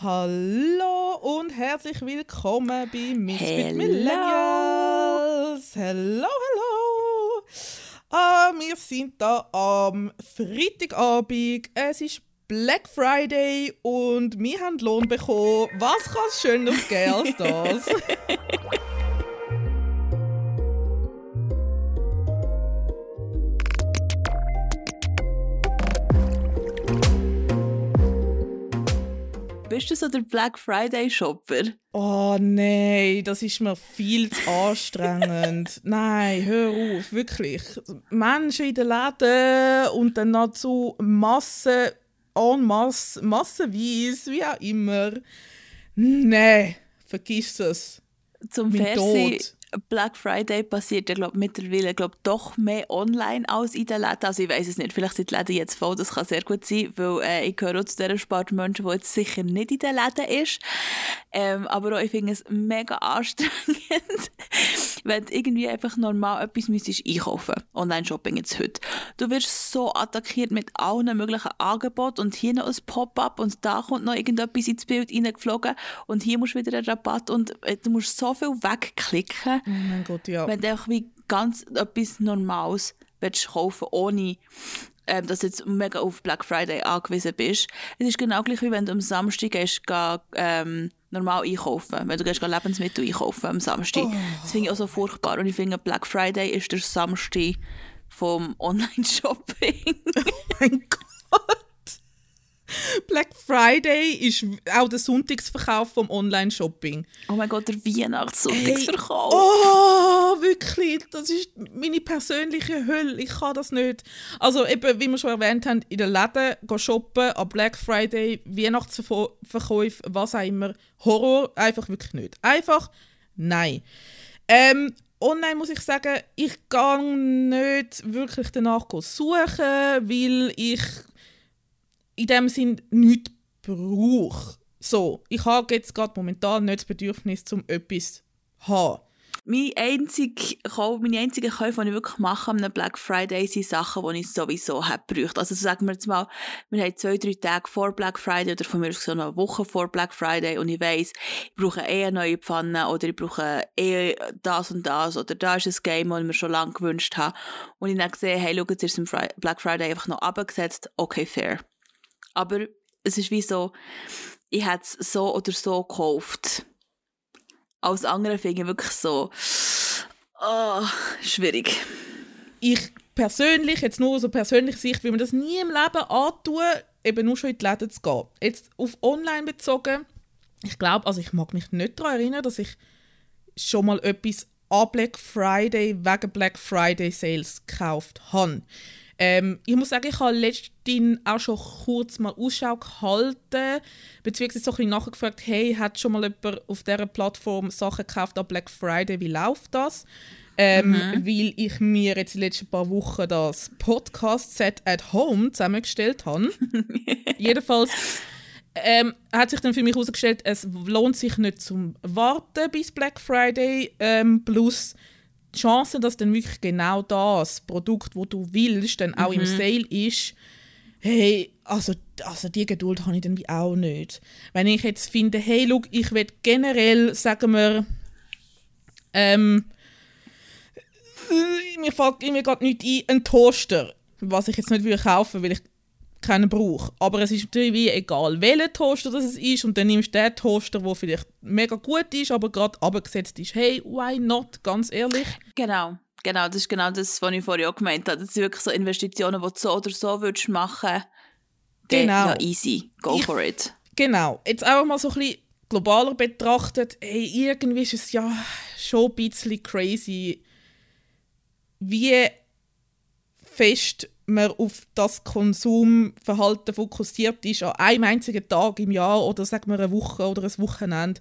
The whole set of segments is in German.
Hallo und herzlich willkommen bei Misfit. Millennials. Hello, hello. Ah, wir sind da am Freitagabend. Es ist Black Friday und wir haben Lohn bekommen. Was kann es Schöneres geben als das? Bist du so der Black Friday Shopper? Oh nein, das ist mir viel zu anstrengend. nein, hör auf, wirklich. Menschen in den Läden und dann noch zu Massen, en masse, massenweise, wie auch immer. Nein, vergiss es. Zum Fernsehen. Black Friday passiert ja glaub, mittlerweile glaub, doch mehr online als in den Läden. Also ich weiß es nicht, vielleicht sind die Läden jetzt voll, das kann sehr gut sein, weil äh, ich gehöre auch zu dieser Sparte Menschen, die jetzt sicher nicht in den Läden ist. Ähm, aber auch, ich finde es mega anstrengend, wenn du irgendwie einfach normal etwas müsstest einkaufen Online-Shopping jetzt heute. Du wirst so attackiert mit allen möglichen Angeboten und hier noch ein Pop-up und da kommt noch irgendetwas ins Bild reingeflogen und hier musst du wieder einen Rabatt und äh, du musst so viel wegklicken, Oh mein Gott, ja. wenn du einfach wie ganz etwas Normales willst kaufen ohne ähm, dass du jetzt mega auf Black Friday angewiesen bist. Es ist genau gleich, wie wenn du am Samstag gehst, geh, ähm, normal einkaufen. Wenn du gehst, geh Lebensmittel einkaufen am Samstag. Das finde ich auch so furchtbar. Und ich finde, Black Friday ist der Samstag vom Online-Shopping. mein Gott. Black Friday ist auch der Sonntagsverkauf vom Online-Shopping. oh mein Gott, der Weihnachtssonntagsverkauf. Oh, wirklich, das ist meine persönliche Hölle. Ich kann das nicht. Also eben, wie wir schon erwähnt haben, in den Läden gehen shoppen, am Black Friday, Weihnachtsverkäufe, was auch immer. Horror, einfach wirklich nicht. Einfach nein. Ähm, online muss ich sagen, ich gehe nicht wirklich danach suchen, weil ich in dem Sinn nichts brauche. So, ich habe jetzt gerade momentan nicht das Bedürfnis, um etwas zu haben. Meine einzige, Kauf- meine einzigen Käufe, die ich wirklich mache am Black Friday, sind Sachen, die ich sowieso habe. Also sagen wir jetzt mal, wir haben zwei, drei Tage vor Black Friday oder von mir aus so eine Woche vor Black Friday und ich weiss, ich brauche eh eine neue Pfanne oder ich brauche eh das und das oder da ist ein Game, das ich mir schon lange gewünscht habe. Und ich dann sehe, hey, schau, jetzt ist es Fri Black Friday einfach noch abgesetzt, okay, fair. Aber es ist wie so, ich hätte es so oder so gekauft. Als andere finde ich wirklich so, oh, schwierig. Ich persönlich, jetzt nur so persönlich Sicht, will mir das nie im Leben antun, eben nur schon in die Läden zu gehen. Jetzt auf online bezogen, ich glaube, also ich mag mich nicht daran erinnern, dass ich schon mal etwas an Black Friday wegen Black Friday Sales gekauft habe. Ähm, ich muss sagen, ich habe letztens auch schon kurz mal Ausschau gehalten, beziehungsweise so ein bisschen nachgefragt, hey, hat schon mal jemand auf dieser Plattform Sachen gekauft an Black Friday, wie läuft das? Ähm, Weil ich mir jetzt die letzten paar Wochen das Podcast-Set at Home zusammengestellt habe. Jedenfalls ähm, hat sich dann für mich herausgestellt, es lohnt sich nicht zum Warten bis Black Friday. Ähm, plus die Chance, dass dann wirklich genau das Produkt, wo du willst, dann auch im Sale ist, hey, also, also die Geduld habe ich dann wie auch nicht. Wenn ich jetzt finde, hey, look, ich will generell, sagen wir, ähm, äh, mir fällt mir gerade nicht ein, ein Toaster, was ich jetzt nicht würde kaufen, weil ich keinen brauche. Aber es ist natürlich wie egal, welcher Toaster das es ist und dann nimmst du den Toaster, der vielleicht mega gut ist, aber gerade abgesetzt ist. Hey, why not? Ganz ehrlich. Genau, genau, das ist genau das, was ich vorhin auch gemeint habe. Das sind wirklich so Investitionen, die du so oder so würdest machen dann, Genau. Ja, easy, go Ich- for it. Genau. Jetzt einfach mal so ein bisschen globaler betrachtet. Hey, irgendwie ist es ja schon ein bisschen crazy, wie fest man auf das Konsumverhalten fokussiert ist an einem einzigen Tag im Jahr oder sagen wir eine Woche oder ein Wochenende.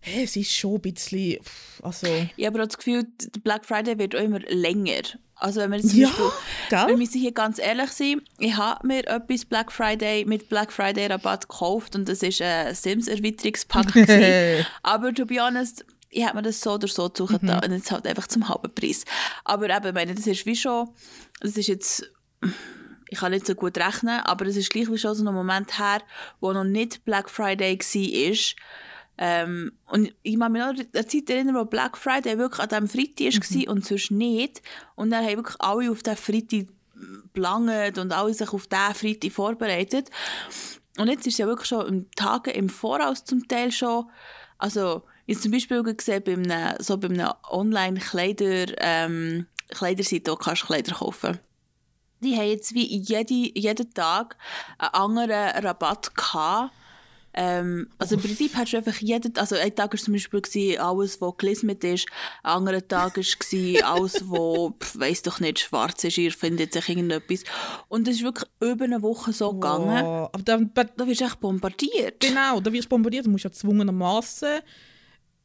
Hey, es ist schon ein bisschen, also... Ich habe das Gefühl, der Black Friday wird auch immer länger. Also wenn wir jetzt zum Ja, Beispiel, gell? wir müssen hier ganz ehrlich sein, ich habe mir etwas Black Friday mit Black Friday Rabatt gekauft und das ist ein Sims-Erweiterungspack. gewesen. aber to be honest, ich habe mir das so oder so zugetan und jetzt halt einfach zum halben Preis. Aber eben, ich meine, das ist wie schon, das ist jetzt ich kann nicht so gut rechnen, aber es ist gleich wie schon so ein Moment her, wo noch nicht Black Friday war. Ähm, und ich kann mich noch an die Zeit erinnern, wo Black Friday wirklich an diesem Freitag war mhm. und sonst nicht. Und dann haben wirklich alle auf diesen Freitag gelangt und alle sich auf diesen Freitag vorbereitet. Und jetzt ist es ja wirklich schon Tage im Voraus zum Teil schon, also ich zum Beispiel gesehen, bei einem, so bei einem Online-Kleider, ähm, Kleiderseite, kannst du Kleider kaufen Die haben jetzt wie jede, jeden Tag einen anderen Rabatt gehabt. Ähm, also im Prinzip hast du einfach jeden, also ein Tag war zum Beispiel gewesen, alles, was gelismet ist, ein anderer Tag war alles, was, weiss doch nicht, schwarz ist, ihr findet sich irgendetwas. Und es ist wirklich über eine Woche so wow. gegangen. Aber dann, da wirst du echt bombardiert. Genau, da wirst du bombardiert, du musst ja zwungenermaßen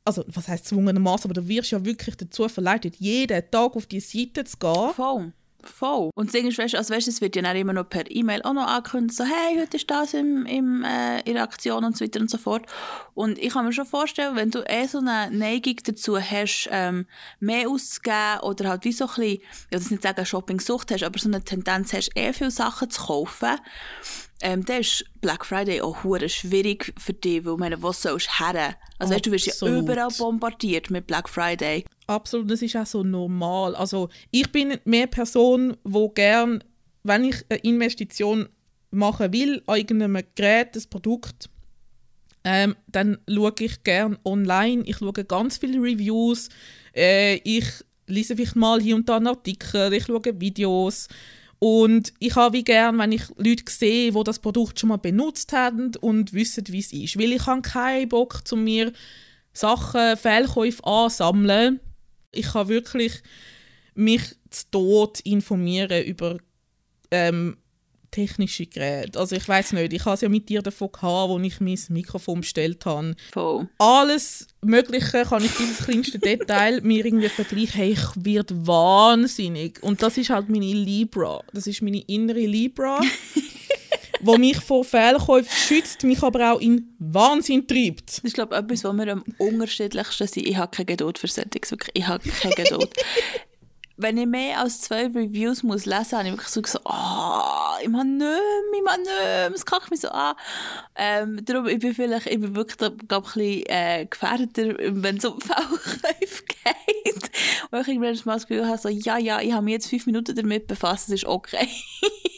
also was heißt zwungenermaßen, aber du wirst ja wirklich dazu verleitet, jeden Tag auf die Seite zu gehen. Voll. Voll. Und das Ding ist, weißt, also weißt, es wird ja dann immer noch per E-Mail auch noch angekündigt, so, hey, heute ist das im, im, äh, in der Aktion und so weiter und so fort. Und ich kann mir schon vorstellen, wenn du eh so eine Neigung dazu hast, ähm, mehr auszugeben oder halt wie so ein bisschen, ich will nicht sagen Shopping-Sucht hast, aber so eine Tendenz hast, eh viele Sachen zu kaufen, ähm, dann ist Black Friday auch hure schwierig für dich, weil meine, was sollst du her? Also weißt, du wirst ja überall bombardiert mit Black Friday. Absolut, das ist auch so normal. Also ich bin mehr Person, wo gern, wenn ich eine Investition machen will irgendeinem Gerät, das Produkt, ähm, dann schaue ich gerne online. Ich schaue ganz viele Reviews. Äh, ich lese vielleicht mal hier und da einen Artikel. Ich schaue Videos. Und ich habe wie gern, wenn ich Leute sehe, die das Produkt schon mal benutzt haben und wissen, wie es ist. Weil ich habe keinen Bock, zu mir Sachen, Fehlkäufe ansammeln. Ich kann wirklich mich zu Tod informieren über ähm, technische Geräte. Also ich weiß nicht, ich habe es ja mit dir davon gehabt, wo ich mein Mikrofon bestellt habe. Voll. Alles Mögliche kann ich ins kleinste Detail mir irgendwie vergleichen. Hey, ich werde wahnsinnig. Und das ist halt meine Libra. Das ist meine innere Libra, wo mich vor Fehlkäufen schützt, mich aber auch in Wahnsinn treibt. Das ist glaube ich etwas, wo wir am unterschiedlichsten sind. Ich habe keine Geduld für Settings, wirklich. Ich habe keine Geduld wenn ich mehr als zwei Reviews muss lesen, habe ich wirklich so gesagt, oh, ich mache nicht ich mache nicht mehr, es kackt mich so an. Ähm, darum, ich bin vielleicht, ich bin wirklich, da, glaub, ein bisschen äh, gefährdeter, wenn es um Verkäufe geht. Und ich irgendwann mal das Gefühl habe, so, ja, ja, ich habe mich jetzt fünf Minuten damit befasst, das ist okay.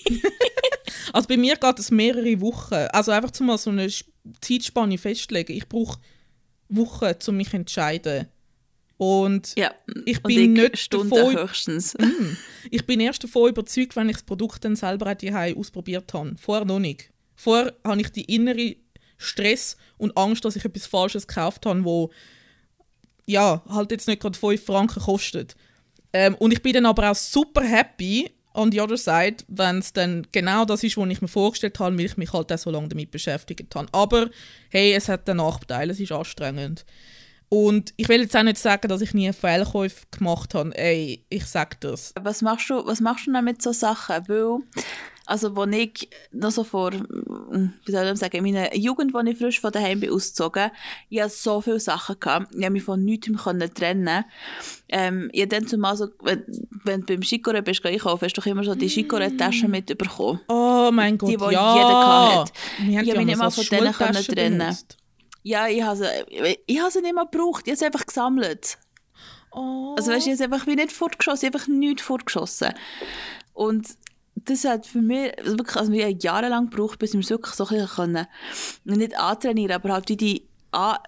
also bei mir geht es mehrere Wochen. Also einfach mal so eine Zeitspanne festlegen. Ich brauche Wochen, um mich zu entscheiden und ja, ich bin und nicht Stunden davon, höchstens. Mm, ich bin erst davon überzeugt, wenn ich das Produkt dann selber daheim ausprobiert habe. Vorher noch nicht. Vorher habe ich die innere Stress und Angst, dass ich etwas Falsches gekauft habe, wo ja, halt jetzt nicht gerade 5 Franken kostet. Ähm, und ich bin dann aber auch super happy on the other side, wenn es dann genau das ist, was ich mir vorgestellt habe, weil ich mich halt auch so lange damit beschäftigt habe. Aber hey, es hat einen Nachteil, es ist anstrengend. Und ich will jetzt auch nicht sagen, dass ich nie einen Fehlkäufe gemacht habe. Ey, ich sag das. Was machst du, was machst du denn mit so Sachen? Weil, also, wo ich noch so vor, wie soll ich sagen, in meiner Jugend, als ich frisch von daheim bin ausgezogen, ich hatte so viele Sachen gehabt. Ich habe mich von nichts mehr trennen ähm, Ich dann zumal so, wenn, wenn du beim Chicorée bist, einkaufen, hast du doch immer so die mm. mitbekommen. Oh mein Gott, die, die ja. jeder hatte. Ich habe mich nicht mal von denen trennen benutzt. Ja, ich habe sie, ich habe sie nicht mehr gebraucht, ich habe sie einfach gesammelt. Oh. Also weißt du, ich habe einfach wie nicht fortgeschossen, ich habe einfach nichts fortgeschossen. Und das hat für mich wirklich, also wir jahrelang gebraucht, bis wir es wirklich so ein bisschen können, nicht antrainieren, aber halt wie die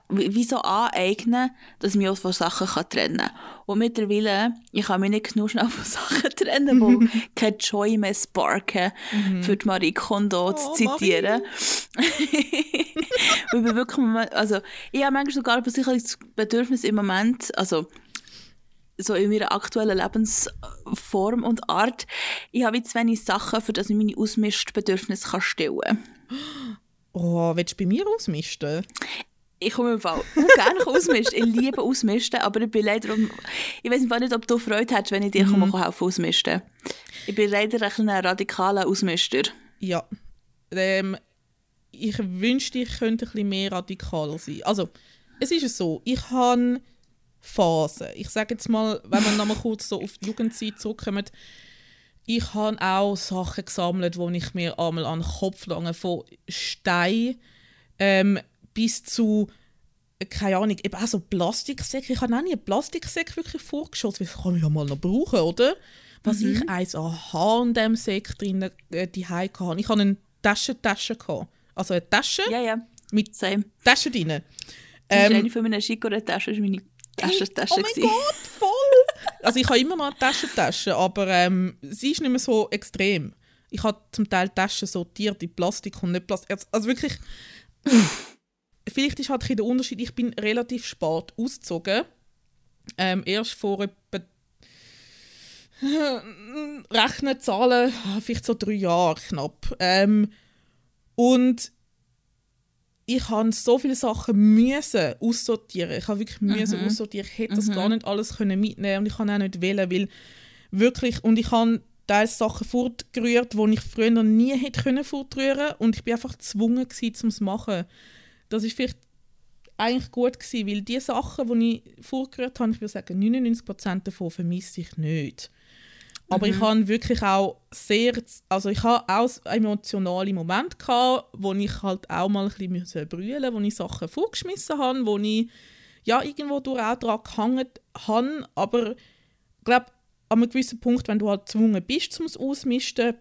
wie so aneignen, dass ich mich auch von Sachen kann trennen kann. Und mittlerweile, ich kann mich nicht genug schnell von Sachen trennen, wo keine Joy mehr sparken, mhm. für die Marie Kondo oh, zu zitieren. Weil wir wirklich, also, ich habe manchmal sogar das Bedürfnis im Moment, also, so in meiner aktuellen Lebensform und Art, ich habe zu wenig Sachen, für das ich meine Ausmischbedürfnisse stellen kann. Oh, willst du bei mir ausmisten? Ich komme im Fall gerne ausmisten. Ich liebe ausmisten, aber ich bin leider, ich weiß nicht, ob du Freude hättest, wenn ich dir mhm. helfen ausmisten. Ich bin leider ein, ein radikaler Ausmister. Ja. Ähm, ich wünschte, ich könnte ein bisschen mehr radikaler sein. Also, es ist so, ich habe Phasen. Ich sage jetzt mal, wenn wir nochmal kurz so auf die Jugendzeit zurückkommen, ich habe auch Sachen gesammelt, wo ich mir einmal an den Kopf lange von Stein ähm, bis zu keine Ahnung, eben auch so Plastiksäcke. Ich habe auch nie einen Plastiksäck wirklich vorgeschossen, das kann ich ja mal noch brauchen, oder? Was Mhm. ich eins an dem Säck drin äh, die hatte. Ich hatte eine Taschentasche. Gehabt. Also eine Tasche Ja, ja. mit Same. Tasche drin. Das Ähm, ist eine von meinen Chicorée-Taschen, das war meine Taschentasche. oh mein gewesen. Gott, voll! also ich habe immer noch eine Taschentasche, aber ähm, sie ist nicht mehr so extrem. Ich habe zum Teil Taschen sortiert in Plastik und nicht Plastik. Also, also wirklich, vielleicht ist halt der Unterschied, ich bin relativ spät ausgezogen. Ähm, erst vor etwa Rechnen, Zahlen, vielleicht so drei Jahre knapp. Ähm, und ich habe so viele Sachen müssen aussortieren. Ich habe wirklich müssen aussortieren. Ich hätte das gar nicht alles können mitnehmen und ich kann auch nicht wählen, weil wirklich und ich habe teils Sachen fortgerührt, die ich früher nie hätte können fortrühren und ich bin einfach gezwungen gewesen, um es zu machen. Das ist vielleicht eigentlich gut gewesen, weil die Sachen, die ich vorgerührt habe, ich würde sagen, 99% davon vermisse ich nicht. Aber ich habe wirklich auch sehr, also ich habe auch emotionale Momente gehabt, wo ich halt auch mal ein bisschen brüllen wo ich Sachen vorgeschmissen habe, wo ich ja irgendwo durch auch daran gehangen habe, aber ich glaube, an einem gewissen Punkt, wenn du halt gezwungen bist, zum Ausmisten,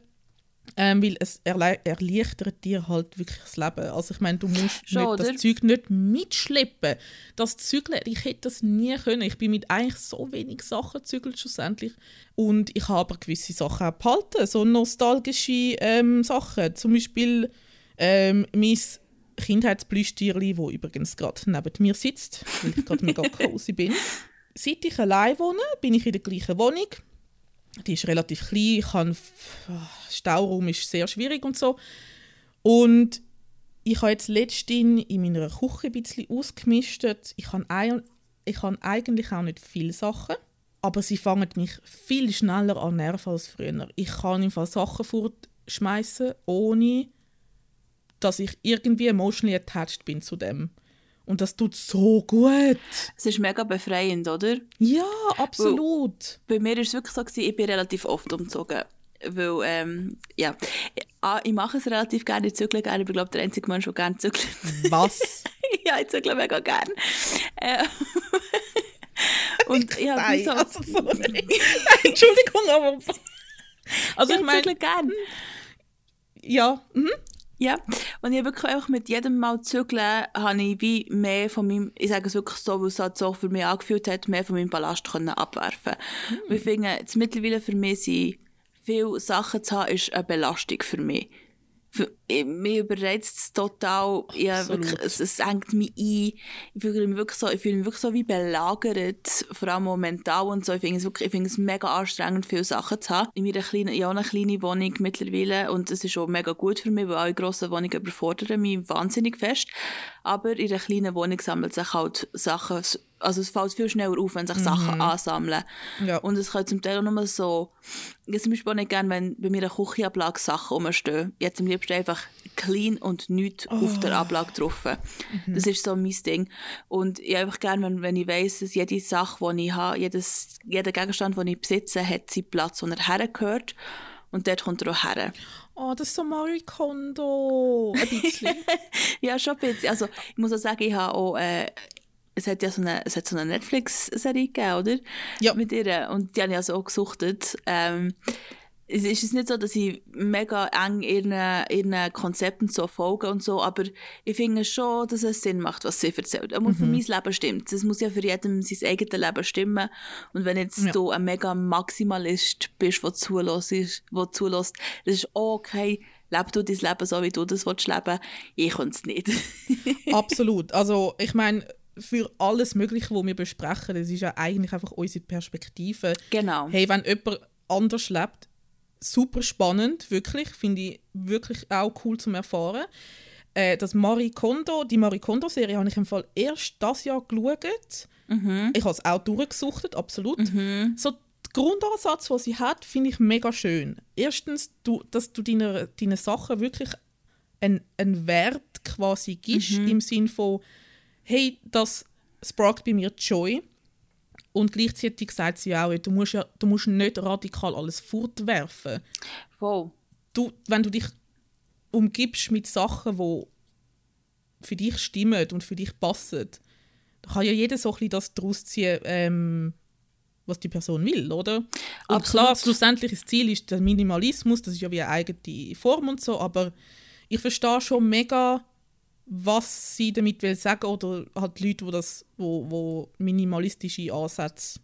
ähm, weil es erle erleichtert dir halt wirklich das Leben. Also ich meine, du musst Schon, nicht, das? Zeug nicht mitschleppen. Das Zügeln, ich hätte das nie können. Ich bin mit eigentlich so wenig Sachen zügelt schlussendlich. Und ich habe aber gewisse Sachen auch behalten, so nostalgische ähm, Sachen. Zum Beispiel ähm, mein Kindheitsplüschtierli, wo übrigens gerade neben mir sitzt, weil ich gerade mega cozy bin. Seit ich allein wohne, bin ich in der gleichen Wohnung. Die ist relativ klein, kann Stauraum ist sehr schwierig und so. Und ich habe jetzt letztens in meiner Küche ein bisschen ausgemistet. Ich habe, ich habe eigentlich auch nicht viele Sachen, aber sie fangen mich viel schneller an Nerven als früher. Ich kann im Fall Sachen fortschmeißen, ohne dass ich irgendwie emotionally attached bin zu dem. Und das tut so gut. Es ist mega befreiend, oder? Ja, absolut. Bei mir war es wirklich so, gewesen, ich bin relativ oft umgezogen. Weil, ähm, ja, ah, ich mache es relativ gerne, ich zügle gerne, ich bin, glaube der einzige Mensch, der gerne zügelt. Was? ja, ich zügle mega gerne. Äh, und ich habe Nein, so, also. Entschuldigung, aber... Also ich ich meine, zügle gerne. ja, mhm. Ja, und ich habe wirklich einfach mit jedem Mal zügeln, habe ich wie mehr von meinem, ich sage es wirklich so, weil es halt so für mich angefühlt hat, mehr von meinem Ballast können abwerfen. Und ich finde, jetzt mittlerweile für mich sind viele Sachen zu haben, ist eine Belastung für mich. Für, ich, mir überreizt es total, ja, wirklich, es, es engt mich ein. Ich fühle mich wirklich so, ich fühle mich wirklich so wie belagert, vor allem auch mental und so. Ich finde es wirklich, ich finde es mega anstrengend, viele Sachen zu haben. In meiner kleinen, ich habe eine kleine Wohnung mittlerweile und das ist auch mega gut für mich, weil alle grossen Wohnungen überfordern mich wahnsinnig fest. Aber in einer kleinen Wohnung sammelt sich halt Sachen, also es fällt viel schneller auf, wenn sich Sachen ansammeln. Ja. Und es kann zum Teil auch nur so, ich habe zum Beispiel auch nicht gerne, wenn bei mir eine Küchenablage Sachen rumstehen. Hätte am liebsten einfach clean und nichts auf der Ablage drauf. Das ist so mein Ding. Und ich habe einfach gerne, wenn, wenn ich weiss, dass jede Sache, die ich habe, jedes, jeder Gegenstand, den ich besitze, hat seinen Platz, wo er hergehört. Und dort kommt er auch her. Oh, das ist so Marie Kondo. Ein bisschen. Ja, schon ein bisschen. Also, ich muss auch sagen, ich habe auch, äh, es hat ja so eine, es hat so eine Netflix-Serie gegeben, oder? Ja. Mit ihr. Und die habe ich also auch gesuchtet. Ähm, es ist nicht so, dass ich mega eng ihren, ihren Konzepten so folge und so, aber ich finde schon, dass es Sinn macht, was sie erzählt. Aber für mein Leben stimmt. Es muss ja für jeden sein eigenes Leben stimmen. Und wenn jetzt Ja. du ein mega Maximalist bist, der zulässt, der zulässt, das ist okay. Leb du dein Leben so, wie du das willst leben. Ich kann es nicht. Absolut. Also ich meine, für alles Mögliche, was wir besprechen, das ist ja eigentlich einfach unsere Perspektive. genau. Hey, wenn jemand anders lebt, super spannend, wirklich. Finde ich wirklich auch cool zum Erfahren. Äh, das Marie Kondo, die Marie Kondo-Serie habe ich im Fall erst das Jahr geschaut. Ich habe es auch durchgesuchtet, absolut. So der Grundansatz, den sie hat, finde ich mega schön. Erstens, du, dass du deinen deine Sachen wirklich einen, einen Wert quasi gibst, im Sinn von, hey, das sparkt bei mir Joy. Und gleichzeitig sagt sie auch, du musst, ja, du musst nicht radikal alles fortwerfen. Voll. Du, wenn du dich umgibst mit Sachen, die für dich stimmen und für dich passen, dann kann ja jeder so ein bisschen das daraus ziehen, ähm, was die Person will, oder? Und Absolut. klar, schlussendliches Ziel ist der Minimalismus, das ist ja wie eine eigene Form und so, aber ich verstehe schon mega, was sie damit will sagen oder halt Leute, wo das, wo, wo minimalistische Ansätze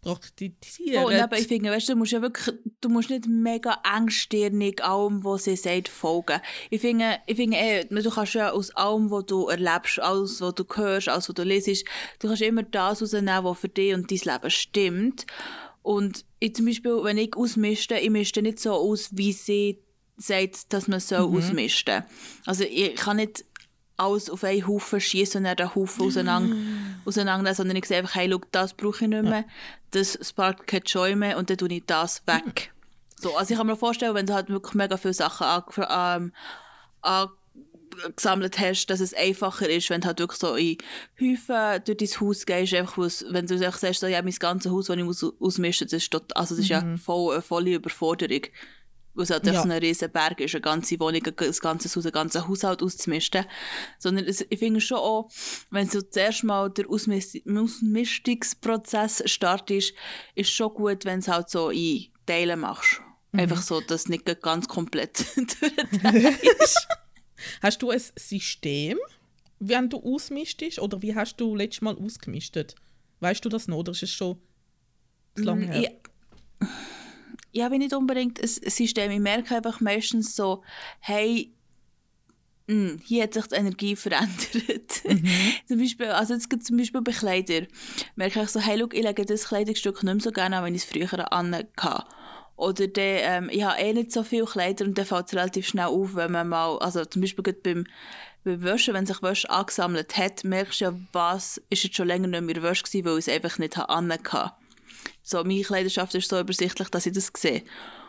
praktizieren. Oh, und eben, ich finde, weißt, du musst ja wirklich, du musst nicht mega engstirnig allem, was sie sagt, folgen. Ich finde, ich finde eh, du kannst ja aus allem, was du erlebst, alles, was du hörst, alles, was du liest, du kannst immer das rausnehmen, was für dich und dein Leben stimmt. Und ich zum Beispiel, wenn ich ausmischte, ich mischte nicht so aus, wie sie sagt, dass man so mhm. ausmisten. Also ich kann nicht alles auf einen Haufen schießen und dann den Haufen auseinander, auseinander sondern ich sehe einfach, hey, schau, das brauche ich nicht mehr, das sparkt keine Joy mehr und dann tue ich das weg. So, also ich kann mir vorstellen, wenn du halt wirklich mega viele Sachen ähm, angesammelt hast, dass es einfacher ist, wenn du halt wirklich so in Häufen durch dein Haus gehst, einfach, wenn du sagst, so, ja, mein ganzes Haus, das ich muss ausmischen, das ist, tot, also das ist mhm. ja voll, eine volle Überforderung weil es halt ja. so ein riesen Berg ist, eine ganze Wohnung, ein ganzes Haus, ein ganzer Haushalt auszumisten. Sondern es, ich finde schon auch, wenn du zuerst mal der Ausmistungsprozess startest, ist schon gut, wenn du es halt so in Teilen machst. Mhm. Einfach so, dass es nicht ganz komplett ist. Hast du ein System, wenn du ausmistest? Oder wie hast du letztes Mal ausgemistet? Weißt du das noch? Oder ist es schon zu lange mm, her? Ja ich habe nicht unbedingt ein System. Ich merke einfach meistens so, hey, mh, hm, hier hat sich die Energie verändert. Mhm. zum Beispiel, also jetzt gibt zum Beispiel bei Kleidern, merke ich so, hey, look, ich lege das Kleidungsstück nicht mehr so gerne an, wenn ich es früher anhatte. Oder dann, ähm, ich habe eh nicht so viele Kleider und dann fällt es relativ schnell auf, wenn man mal, also zum Beispiel beim, beim Waschen, wenn sich Wäsche angesammelt hat, merkst du ja, was ist jetzt schon länger nicht mehr Wäsche gewesen, weil ich es einfach nicht anhatte. So, meine Kleiderschaft ist so übersichtlich, dass ich das sehe.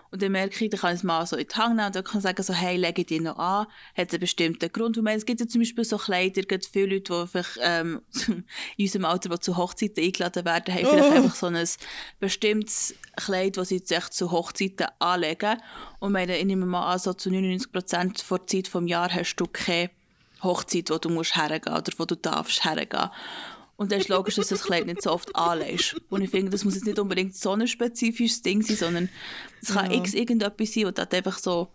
Und dann merke ich, dann kann ich es mal so in die Hand nehmen und dann kann ich sagen, so, hey, lege die noch an, hat einen bestimmten Grund. Und es gibt ja zum Beispiel so Kleider, gibt viele Leute, die vielleicht, ähm, in unserem Alter, die zu Hochzeiten eingeladen werden, haben vielleicht oh. einfach so ein bestimmtes Kleid, das sie sich zu Hochzeiten anlegen. Und meine, ich nehme mal an, so zu 99% der Zeit vom Jahr hast du keine Hochzeit, wo du musst hergehen oder wo du darfst hergehen. Und dann ist logisch, dass du das Kleid nicht so oft anlegst. Und ich finde, das muss jetzt nicht unbedingt so ein spezifisches Ding sein, sondern es kann ja. x irgendetwas sein, wo du einfach so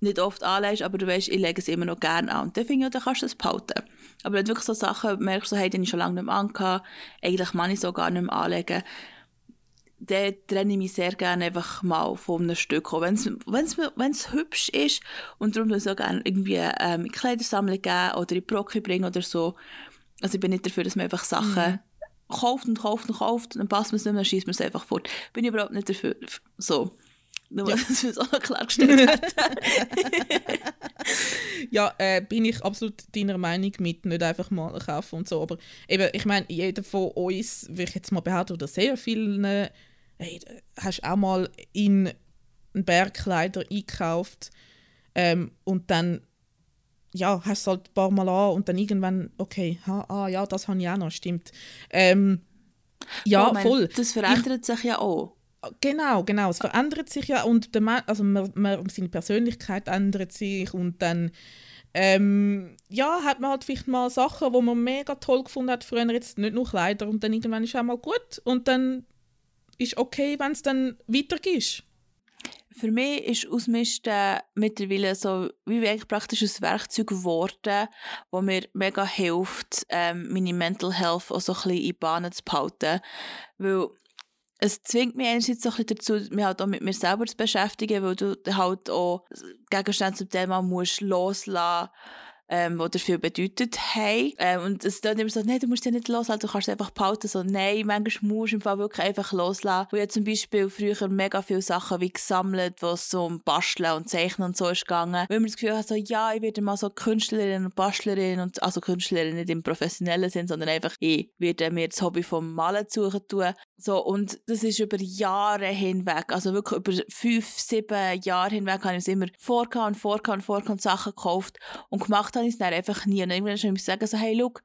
nicht oft anlegst, aber du weißt, ich lege es immer noch gerne an. Und dann finde ich, dann kannst du das behalten. Aber wenn du wirklich so Sachen merkst, so, hey, den ich schon lange nicht mehr angehabt, eigentlich kann ich so gar nicht mehr anlegen, dann trenne ich mich sehr gerne einfach mal von einem Stück. Wenn es hübsch ist und darum so gerne irgendwie ähm, in Kleidersammlung geben oder in Brocke bringen oder so, also ich bin nicht dafür, dass man einfach Sachen mhm. kauft und kauft und kauft und dann passt man es nicht mehr, dann schießt man es einfach fort. Bin ich überhaupt nicht dafür. So. Nur, ja. dass wir es auch noch klargestellt haben. ja, äh, bin ich absolut deiner Meinung mit, nicht einfach mal kaufen und so. Aber eben, ich meine, jeder von uns, will ich jetzt mal behaupten, oder sehr vielen, hey, hast auch mal in einen Bergkleider eingekauft ähm, und dann ja, hast du halt ein paar Mal an und dann irgendwann, okay, ha, ah, ja, das habe ich auch noch, stimmt. Ähm, ja, oh, voll. Das verändert ich, sich ja auch. Genau, genau. Es verändert sich ja und der Man also man, man, seine Persönlichkeit ändert sich und dann ähm, ja, hat man halt vielleicht mal Sachen, wo man mega toll gefunden hat, früher jetzt nicht nur Kleider und dann irgendwann ist es auch mal gut und dann ist okay, wenn es dann weitergeht. Für mich ist Ausmisten mittlerweile so wie eigentlich praktisch ein Werkzeug geworden, das mir mega hilft, ähm, meine Mental Health auch so ein bisschen in Bahnen zu behalten. Weil es zwingt mich einerseits so ein bisschen dazu, mich halt auch mit mir selber zu beschäftigen, weil du halt auch Gegenstände zum Thema musst loslassen ähm, die dafür bedeutet haben. Ähm, und es dann immer so, nein, du musst ja nicht loslassen, du kannst einfach behalten. So, nein, manchmal musst du im Fall wirklich einfach loslassen. Wo ich zum Beispiel früher mega viele Sachen wie gesammelt, wo es so um Basteln und Zeichnen und so ist gegangen. Weil man das Gefühl hat, so, ja, ich werde mal so Künstlerin und Bastlerin und, also Künstlerin nicht im professionellen Sinn, sondern einfach, ich werde mir das Hobby vom Malen suchen tun. So, und das ist über Jahre hinweg, also wirklich über fünf, sieben Jahre hinweg habe ich es immer vorgehauen, vorgehauen, vorgehauen Sachen gekauft und gemacht gemacht habe ich es dann einfach nie. Und irgendwann muss ich sagen, so, hey, look,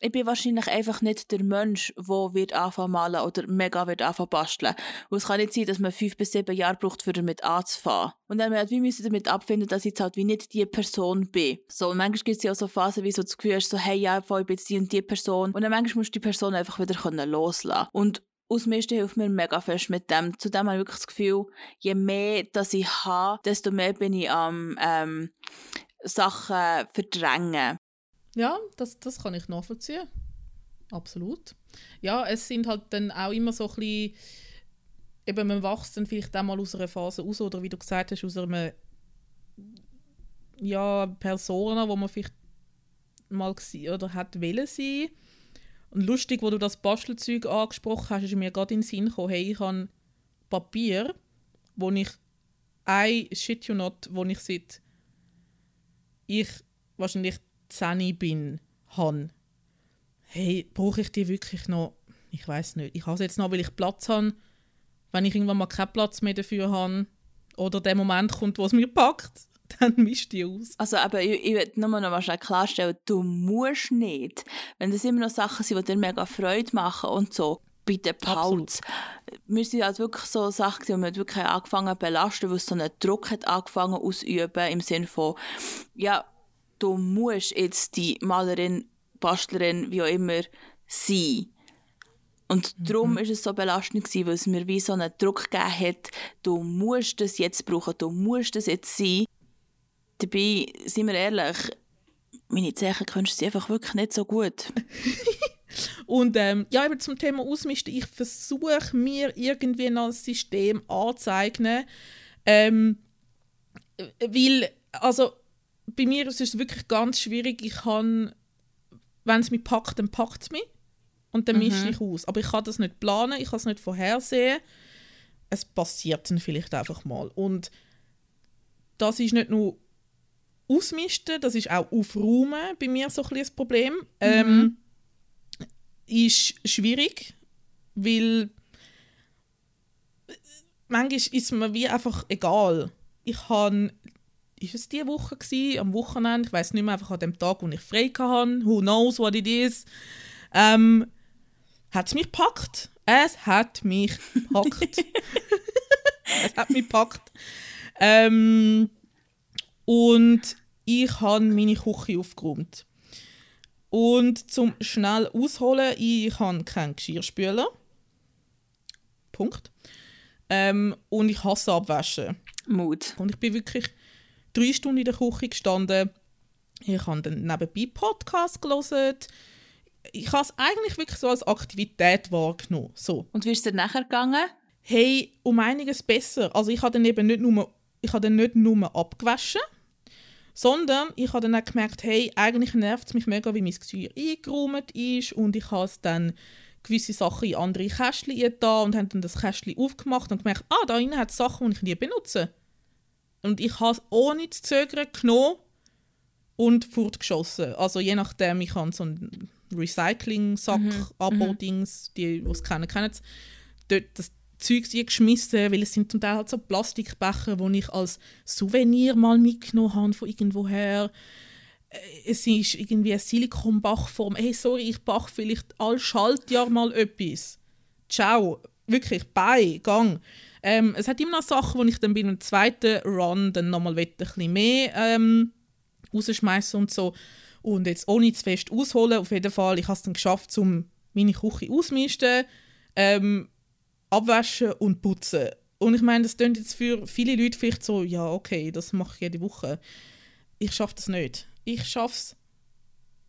ich bin wahrscheinlich einfach nicht der Mensch, der wird anfangen malen oder mega wird anfangen basteln. Und es kann nicht sein, dass man fünf bis sieben Jahre braucht, um damit anzufangen. Und dann halt, wie müssen damit abfinden, dass ich jetzt halt wie nicht die Person bin. So, und manchmal gibt es ja auch so Phasen, wie so das Gefühl hast, so, hey, ja, ich bin jetzt die und die Person. Und dann manchmal musst du die Person einfach wieder loslassen Und aus Misten hilft mir mega fest mit dem. Zudem habe ich wirklich das Gefühl, je mehr dass ich habe, desto mehr bin ich am ähm, Sachen verdrängen. Ja, das, das kann ich nachvollziehen. Absolut. Ja, es sind halt dann auch immer so ein bisschen, eben man wächst dann vielleicht auch mal aus einer Phase raus oder wie du gesagt hast, aus einer ja, Persona, wo man vielleicht mal oder hat wollen sein. Und lustig, wo du das Bastelzeug angesprochen hast, ist mir gerade in den Sinn gekommen, hey, ich habe Papier, wo ich ein Shit you not, wo ich seit ich wahrscheinlich 10 bin, habe, hey, brauche ich die wirklich noch? Ich weiß nicht. Ich habe es jetzt noch, weil ich Platz habe. Wenn ich irgendwann mal keinen Platz mehr dafür habe oder der Moment kommt, wo es mir packt, dann mischt die aus. Also aber ich, ich will nur noch mal klarstellen, du musst nicht. Wenn das immer noch Sachen sind, die dir mega Freude machen und so, bitte Pause. Wir sind halt wirklich so Sachen, die wir wirklich angefangen zu belasten, weil es so einen Druck hat angefangen auszuüben, im Sinne von, ja, du musst jetzt die Malerin, Bastlerin, wie auch immer, sein. Und mhm. darum ist es so belastend gewesen, weil es mir wie so einen Druck gegeben hat, du musst das jetzt brauchen, du musst das jetzt sein. Dabei, sind wir ehrlich, meine Zeichenkünste sind einfach wirklich nicht so gut. Und ähm, ja, eben zum Thema Ausmisten, ich versuche mir irgendwie ein System anzueignen, ähm, weil, also bei mir ist es wirklich ganz schwierig. Ich kann, wenn es mich packt, dann packt es mich. Und dann mhm. mische ich aus. Aber ich kann das nicht planen, ich kann es nicht vorhersehen. Es passiert dann vielleicht einfach mal. Und das ist nicht nur Ausmisten, das ist auch Aufräumen bei mir so ein bisschen das Problem. Mhm. Ähm, ist schwierig, weil manchmal ist es mir wie einfach egal. Ich habe ist es diese Woche gewesen, am Wochenende, ich weiß nicht mehr, einfach an dem Tag, wo ich frei hatte, who knows what it is, ähm, hat es mich gepackt. Es hat mich gepackt. es hat mich gepackt. Ähm, und ich habe meine Küche aufgeräumt. Und zum schnell ausholen, ich habe keinen Geschirrspüler. Punkt. Ähm, und ich hasse Abwaschen. Mut. Und ich bin wirklich drei Stunden in der Küche gestanden. Ich habe dann nebenbei Podcast gelesen. Ich habe es eigentlich wirklich so als Aktivität wahrgenommen. So. Und wie ist es dir nachher gegangen? Hey, um einiges besser. Also ich habe dann eben nicht nur, ich habe dann nicht nur abgewaschen, sondern ich habe dann auch gemerkt, hey, eigentlich nervt es mich mega, wie mein Geschirr eingeräumt ist und ich habe es dann gewisse Sachen in andere Kästchen da und habe dann das Kästchen aufgemacht und gemerkt, ah, da drin hat es Sachen, die ich nie benutze. Und ich habe es ohne zu zögern genommen und fortgeschossen. Also je nachdem, ich habe so einen Recycling-Sack, mhm. Abo-Dings, die, die es kennen, kennen es. Dort das Zeug geschmissen, weil es sind zum Teil halt so Plastikbecher, die ich als Souvenir mal mitgenommen habe von irgendwoher. Äh, es ist irgendwie eine Silikonbachform. Hey, sorry, ich bach vielleicht all Schaltjahr mal etwas. Ciao. Wirklich, bye, gang. Ähm, es hat immer noch Sachen, wo ich dann bei einem zweiten Run dann nochmal ein bisschen mehr ähm, rausschmeißen und so. Und jetzt ohne zu fest ausholen, auf jeden Fall, ich habe es dann geschafft, um meine Küche auszumisten, ähm, abwaschen und putzen. Und ich meine, das klingt jetzt für viele Leute vielleicht so, ja, okay, das mache ich jede Woche. Ich schaffe das nicht. Ich schaffe es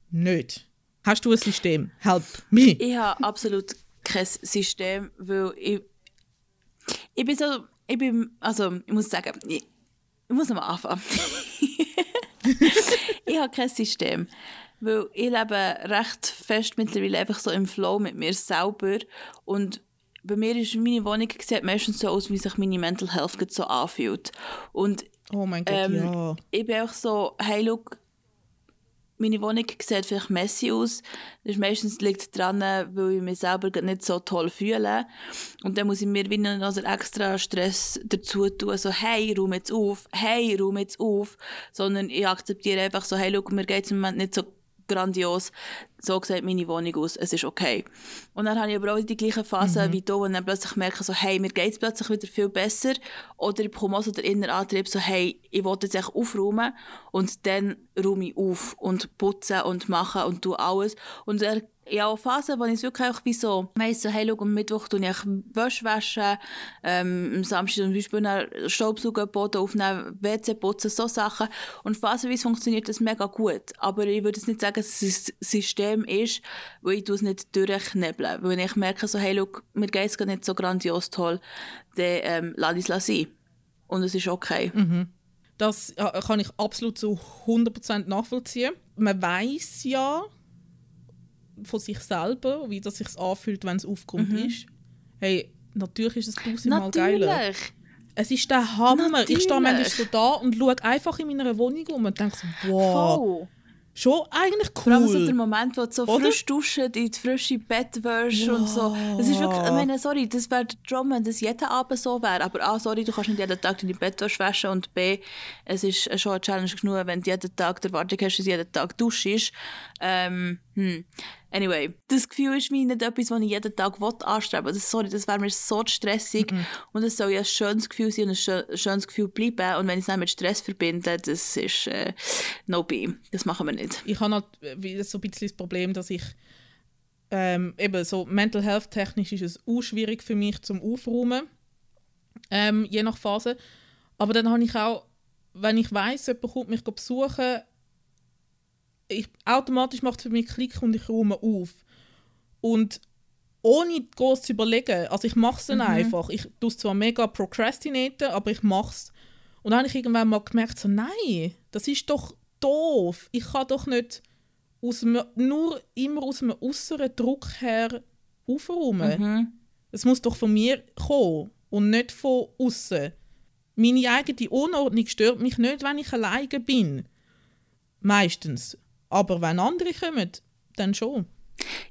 nicht. Hast du ein System? Help me. Ich habe absolut kein System, weil ich ich bin so, ich bin, also ich muss sagen, ich, ich muss nochmal anfangen. ich habe kein System, weil ich lebe recht fest mittlerweile einfach so im Flow mit mir selber und bei mir ist meine Wohnung sieht meistens so aus, wie sich meine Mental Health so anfühlt. Und oh mein Gott, ähm, ja. ich bin auch so, hey, look, meine Wohnung sieht vielleicht messy aus. Das ist meistens liegt daran, weil ich mich selber nicht so toll fühle. Und dann muss ich mir wieder noch so extra Stress dazu tun, so, hey, räum jetzt auf, hey, räum jetzt auf. Sondern ich akzeptiere einfach so, hey, schau, mir geht es im Moment nicht so grandios. So sieht meine Wohnung aus, es ist okay. Und dann habe ich aber auch die gleiche Phase mhm. wie du, wo dann plötzlich merke, so, hey, mir geht es plötzlich wieder viel besser. Oder ich bekomme auch so den inneren Antrieb, so, hey, ich will jetzt echt aufräumen. Und dann räume ich auf und putze und mache und tue alles. Und er ja, auch Phasen, wo ich es wirklich auch wie so weiss, so, hey, schau, am Mittwoch tue ich Wäsche waschen, ähm, am Samstag zum Beispiel Staubsaugen, Boden aufnehmen, WC putzen, so Sachen. Und phasenweise funktioniert das mega gut. Aber ich würde nicht sagen, dass es ein System ist, wo ich es nicht durchknebeln. Weil ich merke so, hey, schau, mir geht es nicht so grandios toll, dann ähm, lasse ich es sein. Und es ist okay. Mhm. Das kann ich absolut zu 100% nachvollziehen. Man weiß ja, von sich selber, wie das sich anfühlt, wenn es aufkommt, mhm. ist. Hey, natürlich ist es tausendmal geiler. Es ist der Hammer. Natürlich. Ich stehe manchmal so da und schaue einfach in meiner Wohnung um und denke so, wow. Voll. Schon eigentlich cool. Vor allem so der Moment, wo du so Oder? frisch duschen, in die frische Bett wirst wow. und so. Das ist wirklich, ich meine, sorry, das wäre der Traum, wenn das jeden Abend so wäre. Aber A, sorry, du kannst nicht jeden Tag deine Bettwäsche waschen und B, es ist schon eine Challenge genug, wenn du jeden Tag der Erwartung hast, dass du jeden Tag duschst. Ähm, hm. Anyway, das Gefühl ist mir nicht etwas, was ich jeden Tag anstreben will. Das, sorry, das wäre mir so stressig. Mm Und es soll ja ein schönes Gefühl sein und ein schönes Gefühl bleiben. Und wenn ich es dann mit Stress verbinde, das ist äh, no be. Das machen wir nicht. Ich habe halt äh, so ein bisschen das Problem, dass ich ähm, eben so mental health technisch ist es auch schwierig für mich zum Aufräumen, ähm, je nach Phase. Aber dann habe ich auch, wenn ich weiß, jemand kommt mich besuchen, ich, automatisch macht es für mich Klick und ich räume auf. Und ohne groß zu überlegen, also ich mache es dann mhm. einfach. Ich tue es zwar mega procrastinaten, aber ich mache es. Und dann habe ich irgendwann mal gemerkt, so, nein, das ist doch doof. Ich kann doch nicht aus einem, nur immer aus einem äußeren Druck her aufräumen. Mhm. Es muss doch von mir kommen und nicht von außen. Meine eigene Unordnung stört mich nicht, wenn ich alleine bin. Meistens. Aber wenn andere kommen, dann schon.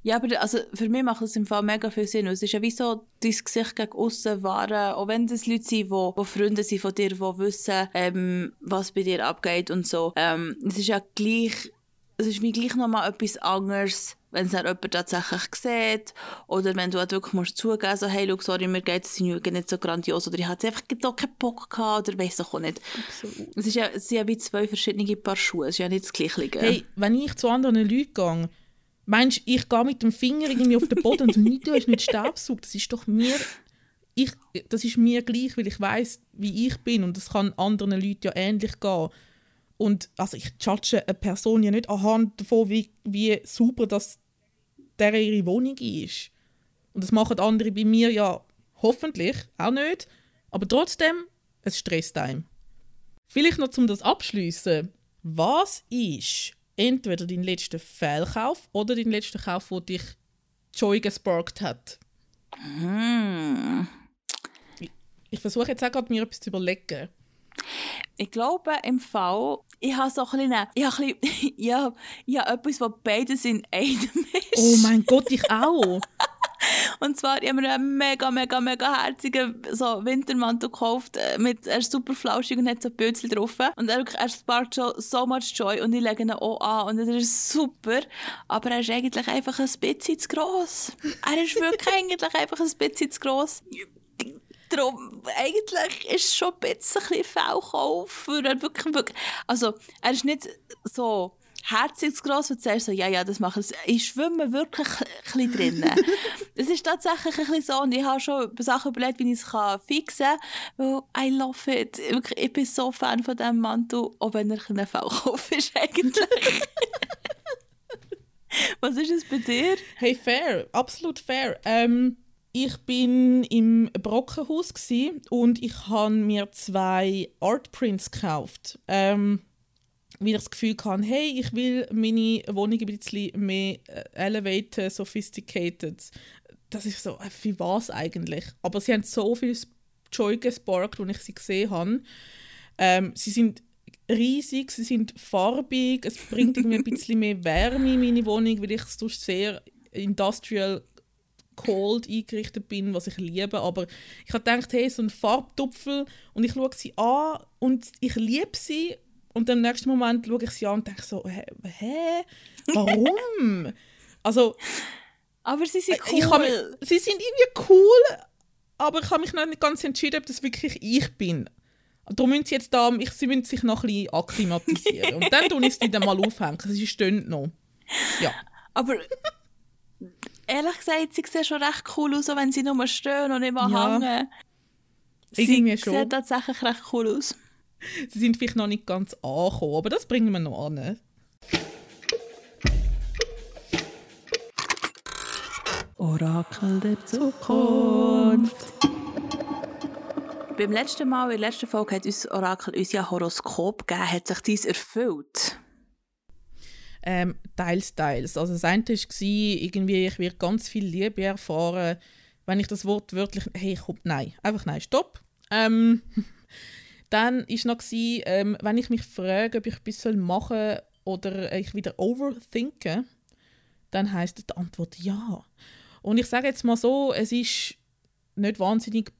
Ja, aber also für mich macht das im Fall mega viel Sinn. Es ist ja wie so dein Gesicht gegen außen wahren, auch wenn das Leute sind, die, die Freunde sind von dir, die wissen, ähm, was bei dir abgeht und so. Ähm, es ist ja gleich, es ist wie gleich nochmal etwas anderes, wenn es jemand tatsächlich sieht oder wenn du halt wirklich musst zugeben so hey, schau, sorry, mir geht es nicht so grandios oder ich hatte einfach doch keinen Bock gehabt oder weiss auch nicht. Absolut. Es, ist ja, es sind ja wie zwei verschiedene Paar Schuhe, es ist ja nicht das Gleiche. Hey, wenn ich zu anderen Leuten gehe, meinst du, ich gehe mit dem Finger irgendwie auf den Boden und so, du hast nicht Staubsaugt, das ist doch mir ich, das ist mir gleich, weil ich weiß, wie ich bin und das kann anderen Leuten ja ähnlich gehen. Und also ich judge eine Person ja nicht anhand davon, wie, wie super das der ihre Wohnung ist. Und das machen andere bei mir ja hoffentlich auch nicht. Aber trotzdem, es stresst einem. Vielleicht noch zum das abschließen. Was ist entweder dein letzter Fehlkauf oder dein letzter Kauf, der dich Joy gesparkt hat? Mm. Ich, ich versuche jetzt auch gerade mir etwas zu überlegen. Ich glaube im Fall, ich habe so ein bisschen, ich habe, ein bisschen, ich habe, ich habe etwas, was beides in einem ist. Oh mein Gott, ich auch. Und zwar, ich habe mir einen mega, mega, mega herzigen so Wintermantel gekauft. Äh, mit, er ist super flauschig und hat so Bötzchen drauf. Und er, er sparkt schon so much Joy und ich lege ihn auch an. Und er ist super. Aber er ist eigentlich einfach ein bisschen zu gross. Er ist wirklich eigentlich einfach ein bisschen zu gross. Darum, eigentlich ist es schon ein bisschen Fehlkauf. Er wirklich, wirklich, also, er ist nicht so herzensgross, wo du sagst, so, ja, ja, das mache ich. Ich schwimme wirklich ein bisschen drin. Es ist tatsächlich ein bisschen so und ich habe schon Sachen überlegt, wie ich es fixen kann, weil I love it. Wirklich, ich bin so Fan von diesem Mantel, auch wenn er ein Fehlkauf ist eigentlich. Was ist es bei dir? Hey, fair, absolut fair. Ähm, ich bin im Brockenhaus und ich habe mir zwei Artprints gekauft. Ähm, weil ich das Gefühl hatte, hey, ich will meine Wohnung ein bisschen mehr äh, elevated, sophisticated. Das ist so, äh, war es eigentlich? Aber sie haben so viel Joy gesparkt, als ich sie gesehen habe. Ähm, sie sind riesig, sie sind farbig, es bringt irgendwie ein bisschen mehr Wärme in meine Wohnung, weil ich sonst sehr industrial cold eingerichtet bin, was ich liebe. Aber ich habe gedacht, hey, so ein Farbtupfel und ich schaue sie an und ich liebe sie und im nächsten Moment schaue ich sie an und denke so, hä, hä? warum? also, aber sie sind cool. mich, sie sind irgendwie cool, aber ich habe mich noch nicht ganz entschieden, ob das wirklich ich bin. Darum müssen sie jetzt da, ich, sie müssen sich noch ein bisschen akklimatisieren. und dann tue ich sie dann mal aufhängen. Sie stehen noch. Ja. Aber ehrlich gesagt, sie sehen schon recht cool aus, wenn sie nur stehen und nicht mal ja. hängen. Sie Irgendwie schon. sehen tatsächlich recht cool aus. Sie sind vielleicht noch nicht ganz angekommen, aber das bringen wir noch an. Orakel der Zukunft. Beim letzten Mal, in der letzten Folge, hat uns Orakel uns ja Horoskop gegeben. Hat sich dies erfüllt? Ähm, teils, teils. Also das eine war, irgendwie, ich werde ganz viel Liebe erfahren, wenn ich das Wort wörtlich... Hey, komm, nein. Einfach nein, stopp. Ähm, dann war noch, ähm, wenn ich mich frage, ob ich etwas machen soll oder ich wieder overthinke, dann heisst die Antwort ja. Und ich sage jetzt mal so, es ist nicht wahnsinnig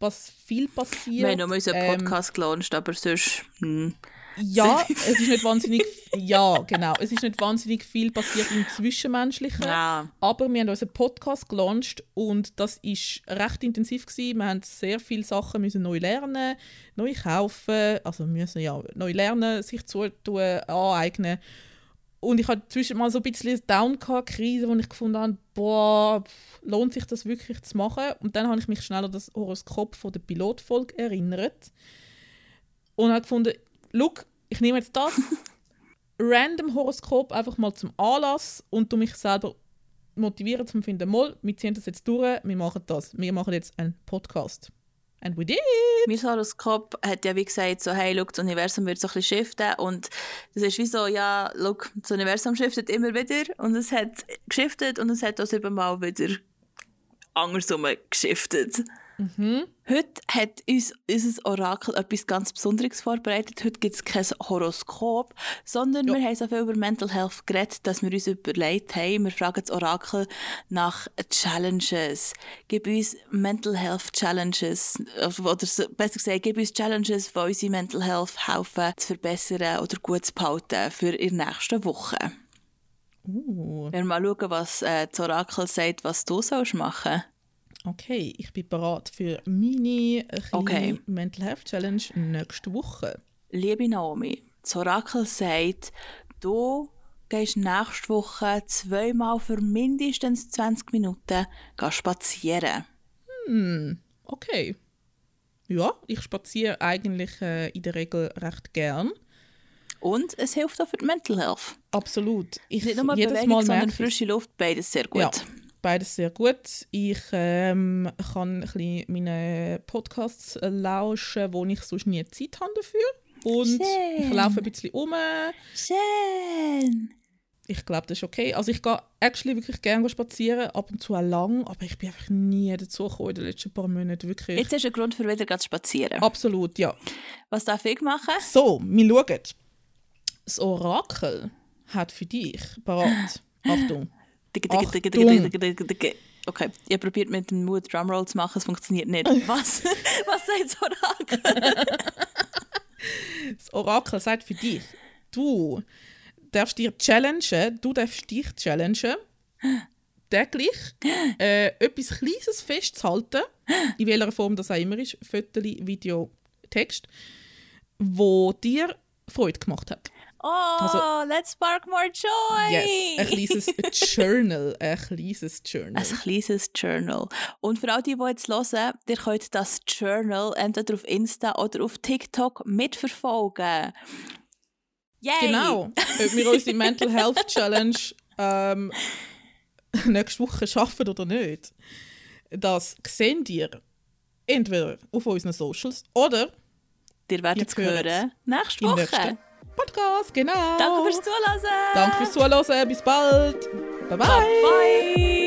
viel passiert. Wir haben noch unseren ähm, Podcast ähm, gelauncht, aber sonst... Hm. Ja, es ist nicht wahnsinnig... ja, genau. Es ist nicht wahnsinnig viel passiert im Zwischenmenschlichen. Ja. Aber wir haben unseren Podcast gelauncht und das war recht intensiv. Gewesen. Wir haben sehr viele Sachen müssen neu lernen, neu kaufen, also müssen ja neu lernen, sich zutun, aneignen. Und ich hatte zwischen mal so ein bisschen eine Down-Krise, wo ich gefunden habe, boah, lohnt sich das wirklich zu machen? Und dann habe ich mich schnell an das Horoskop von der Pilotfolge erinnert und habe gefunden, look, ich nehme jetzt das random Horoskop einfach mal zum Anlass und mich selber motivieren zum finden, mal, wir ziehen das jetzt durch, wir machen das. Wir machen jetzt einen Podcast. And we did! Mein Horoskop hat ja wie gesagt, so, hey, look, das Universum wird so ein bisschen shiften und das ist wie so, ja, look, das Universum shiftet immer wieder und es hat geschiftet und es hat auch sieben Mal wieder andersrum geschiftet. Mhm. Heute hat uns unser Orakel etwas ganz Besonderes vorbereitet. Heute gibt es kein Horoskop, sondern ja. wir haben so viel über Mental Health geredet, dass wir uns überlegt haben, wir fragen das Orakel nach Challenges. Gib uns Mental Health Challenges, oder besser gesagt, gib uns Challenges, die unsere Mental Health helfen zu verbessern oder gut zu behalten für der nächsten Woche. Uh. Wir mal schauen, was äh, das Orakel sagt, was du sollst machen sollst. Okay, ich bin bereit für meine okay. Mental Health Challenge nächste Woche. Liebe Naomi, das Orakel sagt, du gehst nächste Woche zweimal für mindestens 20 Minuten spazieren. Hm, okay. Ja, ich spaziere eigentlich äh, in der Regel recht gern. Und es hilft auch für die Mental Health. Absolut. Ich, Nicht nur Bewegung, Mal sondern frische Luft, beides sehr gut. Ja beides sehr gut. Ich ähm, kann ein bisschen meine Podcasts lauschen, wo ich sonst nie Zeit habe dafür. Und Schön. ich laufe ein bisschen um. Schön. Ich glaube, das ist okay. Also ich gehe actually wirklich gerne spazieren, ab und zu auch lang, aber ich bin einfach nie dazu gekommen in den letzten paar Monaten. Wirklich. Jetzt ist ein Grund für wieder zu spazieren. Absolut, ja. Was darf ich machen? So, wir schauen. Das Orakel hat für dich parat. Achtung. Okay, ihr probiert mit dem Mut Drumroll zu machen, es funktioniert nicht. Was? Was sagt das Orakel? das Orakel sagt für dich, du darfst dir challengen, du darfst dich challengen, täglich äh, etwas Kleines festzuhalten, in welcher Form das auch immer ist, Foto, Video, Text, wo dir Freude gemacht hat. Oh, also, let's spark more joy! Yes, ein kleines Journal. Ein kleines Journal. Ein kleines Journal. Und für all die, die jetzt hören, ihr könnt das Journal entweder auf Insta oder auf TikTok mitverfolgen. Yay! Genau. Ob wir unsere Mental Health Challenge ähm, nächste Woche schaffen oder nicht, das sehen ihr entweder auf unseren Socials oder ihr werdet es hören nächste Woche. Podcast, genau. Danke fürs Zuhören. Danke fürs Zuhören. Bis bald. Bye bye. Bye.